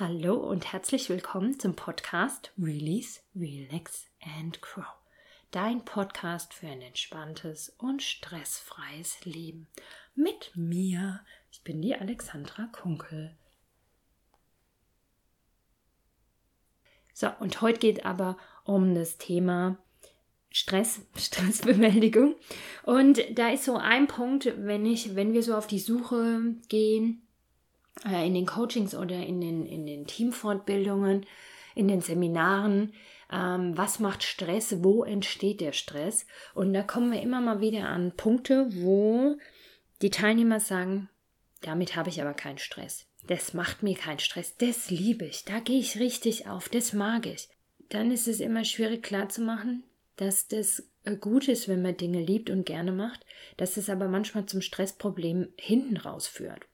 Hallo und herzlich willkommen zum Podcast Release, Relax and Grow. Dein Podcast für ein entspanntes und stressfreies Leben. Mit mir. Ich bin die Alexandra Kunkel. So, und heute geht aber um das Thema Stress, Stressbewältigung. Und da ist so ein Punkt, wenn ich, wenn wir so auf die Suche gehen, äh, in den Coachings oder in den, in den Teamfortbildungen, in den Seminaren, ähm, was macht Stress, wo entsteht der Stress. Und da kommen wir immer mal wieder an Punkte, wo die Teilnehmer sagen, damit habe ich aber keinen Stress. Das macht mir keinen Stress, das liebe ich, da gehe ich richtig auf, das mag ich. Dann ist es immer schwierig klarzumachen, dass das äh, gut ist, wenn man Dinge liebt und gerne macht, dass es aber manchmal zum Stressproblem hinten rausführt.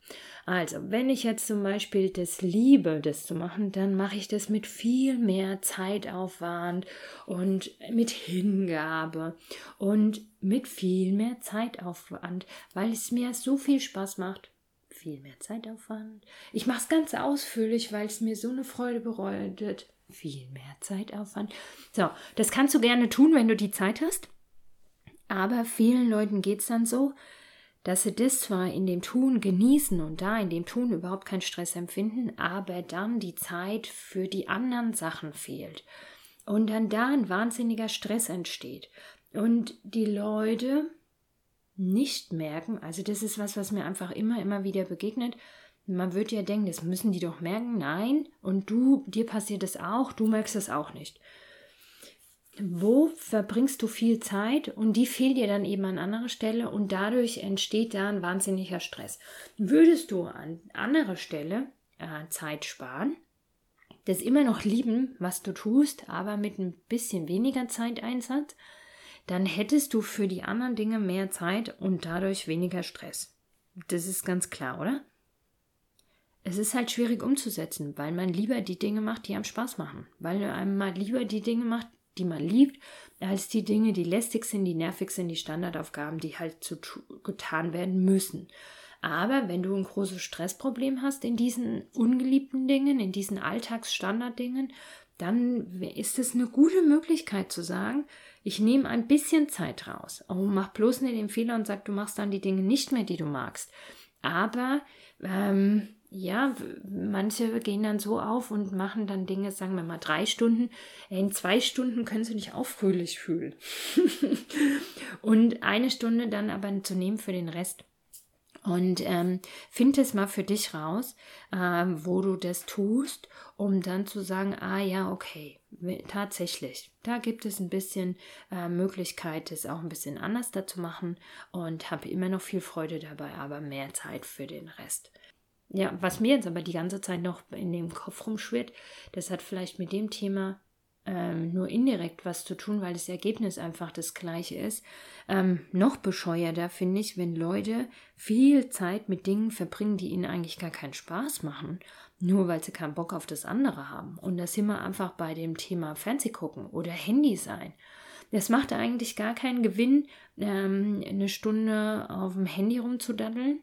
Also, wenn ich jetzt zum Beispiel das liebe, das zu machen, dann mache ich das mit viel mehr Zeitaufwand und mit Hingabe und mit viel mehr Zeitaufwand, weil es mir so viel Spaß macht. Viel mehr Zeitaufwand. Ich mache es ganz ausführlich, weil es mir so eine Freude bereitet viel mehr Zeitaufwand. So, das kannst du gerne tun, wenn du die Zeit hast. Aber vielen Leuten geht es dann so, dass sie das zwar in dem Tun genießen und da in dem Tun überhaupt keinen Stress empfinden, aber dann die Zeit für die anderen Sachen fehlt. Und dann da ein wahnsinniger Stress entsteht. Und die Leute nicht merken, also das ist was, was mir einfach immer, immer wieder begegnet, man würde ja denken, das müssen die doch merken. Nein, und du, dir passiert es auch, du merkst es auch nicht. Wo verbringst du viel Zeit und die fehlt dir dann eben an anderer Stelle und dadurch entsteht da ein wahnsinniger Stress. Würdest du an anderer Stelle äh, Zeit sparen, das immer noch lieben, was du tust, aber mit ein bisschen weniger Zeiteinsatz, dann hättest du für die anderen Dinge mehr Zeit und dadurch weniger Stress. Das ist ganz klar, oder? Es ist halt schwierig umzusetzen, weil man lieber die Dinge macht, die einem Spaß machen. Weil einem mal lieber die Dinge macht, die man liebt, als die Dinge, die lästig sind, die nervig sind, die Standardaufgaben, die halt zu getan werden müssen. Aber wenn du ein großes Stressproblem hast in diesen ungeliebten Dingen, in diesen Alltagsstandarddingen, dann ist es eine gute Möglichkeit zu sagen, ich nehme ein bisschen Zeit raus. Oh, mach bloß nicht den Fehler und sag, du machst dann die Dinge nicht mehr, die du magst. Aber ähm, ja, manche gehen dann so auf und machen dann Dinge, sagen wir mal, drei Stunden. In zwei Stunden können sie sich auch fröhlich fühlen. und eine Stunde dann aber zu nehmen für den Rest. Und ähm, find es mal für dich raus, ähm, wo du das tust, um dann zu sagen, ah ja, okay, tatsächlich, da gibt es ein bisschen äh, Möglichkeit, es auch ein bisschen anders da zu machen und habe immer noch viel Freude dabei, aber mehr Zeit für den Rest. Ja, was mir jetzt aber die ganze Zeit noch in dem Kopf rumschwirrt, das hat vielleicht mit dem Thema ähm, nur indirekt was zu tun, weil das Ergebnis einfach das gleiche ist. Ähm, noch bescheuerter finde ich, wenn Leute viel Zeit mit Dingen verbringen, die ihnen eigentlich gar keinen Spaß machen, nur weil sie keinen Bock auf das andere haben. Und da sind wir einfach bei dem Thema Fernsehgucken oder Handy sein. Das macht eigentlich gar keinen Gewinn, ähm, eine Stunde auf dem Handy rumzudaddeln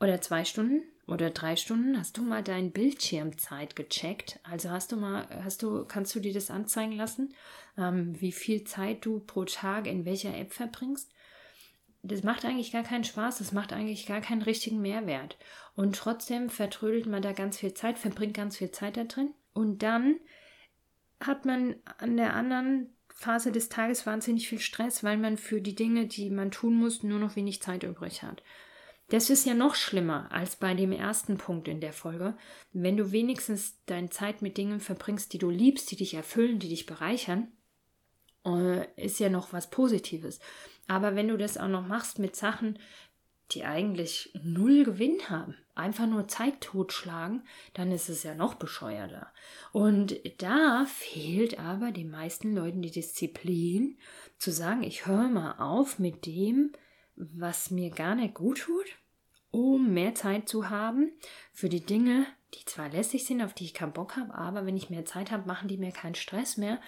oder zwei Stunden oder drei Stunden. Hast du mal deine Bildschirmzeit gecheckt? Also hast du mal, hast du, kannst du dir das anzeigen lassen, ähm, wie viel Zeit du pro Tag in welcher App verbringst? Das macht eigentlich gar keinen Spaß, das macht eigentlich gar keinen richtigen Mehrwert. Und trotzdem vertrödelt man da ganz viel Zeit, verbringt ganz viel Zeit da drin. Und dann hat man an der anderen Phase des Tages wahnsinnig viel Stress, weil man für die Dinge, die man tun muss, nur noch wenig Zeit übrig hat. Das ist ja noch schlimmer als bei dem ersten Punkt in der Folge. Wenn du wenigstens deine Zeit mit Dingen verbringst, die du liebst, die dich erfüllen, die dich bereichern, äh, ist ja noch was Positives. Aber wenn du das auch noch machst mit Sachen, die eigentlich null Gewinn haben, einfach nur Zeit totschlagen, dann ist es ja noch bescheuerter. Und da fehlt aber den meisten Leuten die Disziplin, zu sagen, ich höre mal auf mit dem, was mir gar nicht gut tut, um mehr Zeit zu haben für die Dinge, die zwar lässig sind, auf die ich keinen Bock habe, aber wenn ich mehr Zeit habe, machen die mir keinen Stress mehr.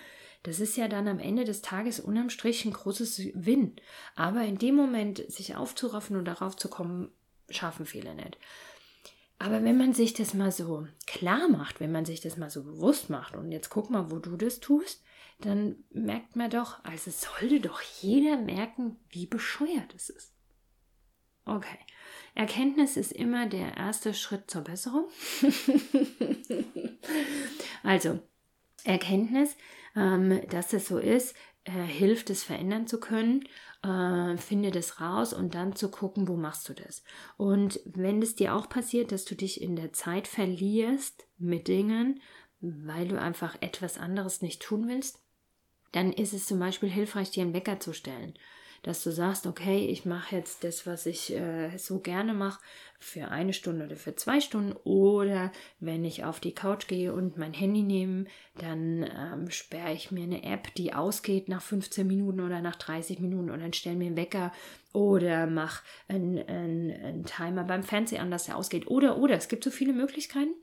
Das ist ja dann am Ende des Tages unterm Strich ein großes Win. Aber in dem Moment sich aufzuraffen und darauf zu kommen, schaffen viele nicht. Aber wenn man sich das mal so klar macht, wenn man sich das mal so bewusst macht und jetzt guck mal, wo du das tust, dann merkt man doch, also sollte doch jeder merken, wie bescheuert es ist. Okay. Erkenntnis ist immer der erste Schritt zur Besserung. also, Erkenntnis, ähm, dass es so ist, äh, hilft es verändern zu können. Äh, finde das raus und dann zu gucken, wo machst du das. Und wenn es dir auch passiert, dass du dich in der Zeit verlierst mit Dingen, weil du einfach etwas anderes nicht tun willst, dann ist es zum Beispiel hilfreich, dir einen Wecker zu stellen dass du sagst, okay, ich mache jetzt das, was ich äh, so gerne mache, für eine Stunde oder für zwei Stunden. Oder wenn ich auf die Couch gehe und mein Handy nehme, dann ähm, sperre ich mir eine App, die ausgeht nach 15 Minuten oder nach 30 Minuten und dann stelle mir einen Wecker oder mach einen, einen, einen Timer beim Fernseher an, dass er ausgeht. Oder, oder, es gibt so viele Möglichkeiten.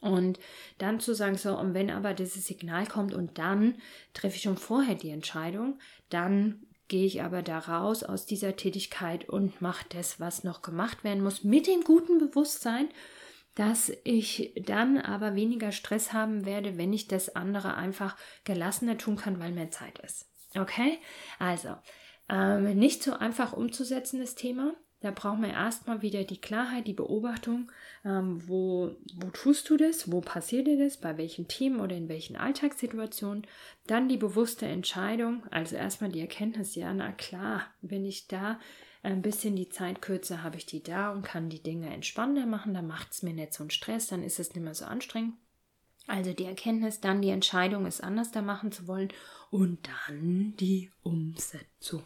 Und dann zu sagen, so, und wenn aber dieses Signal kommt und dann treffe ich schon vorher die Entscheidung, dann gehe ich aber da raus aus dieser Tätigkeit und mache das, was noch gemacht werden muss, mit dem guten Bewusstsein, dass ich dann aber weniger Stress haben werde, wenn ich das andere einfach gelassener tun kann, weil mehr Zeit ist. Okay? Also, ähm, nicht so einfach umzusetzen, das Thema. Da brauchen wir erstmal wieder die Klarheit, die Beobachtung, ähm, wo, wo tust du das, wo passiert dir das, bei welchen Themen oder in welchen Alltagssituationen. Dann die bewusste Entscheidung, also erstmal die Erkenntnis, ja, na klar, wenn ich da ein bisschen die Zeit kürze, habe ich die da und kann die Dinge entspannter machen, dann macht es mir nicht so einen Stress, dann ist es nicht mehr so anstrengend. Also die Erkenntnis, dann die Entscheidung, es anders da machen zu wollen und dann die Umsetzung.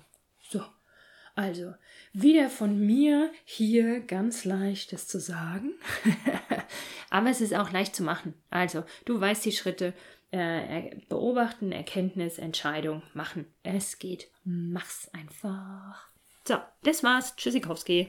So. Also, wieder von mir hier ganz leicht das zu sagen. Aber es ist auch leicht zu machen. Also, du weißt die Schritte. Äh, beobachten, Erkenntnis, Entscheidung, machen. Es geht. Mach's einfach. So, das war's. Tschüssikowski.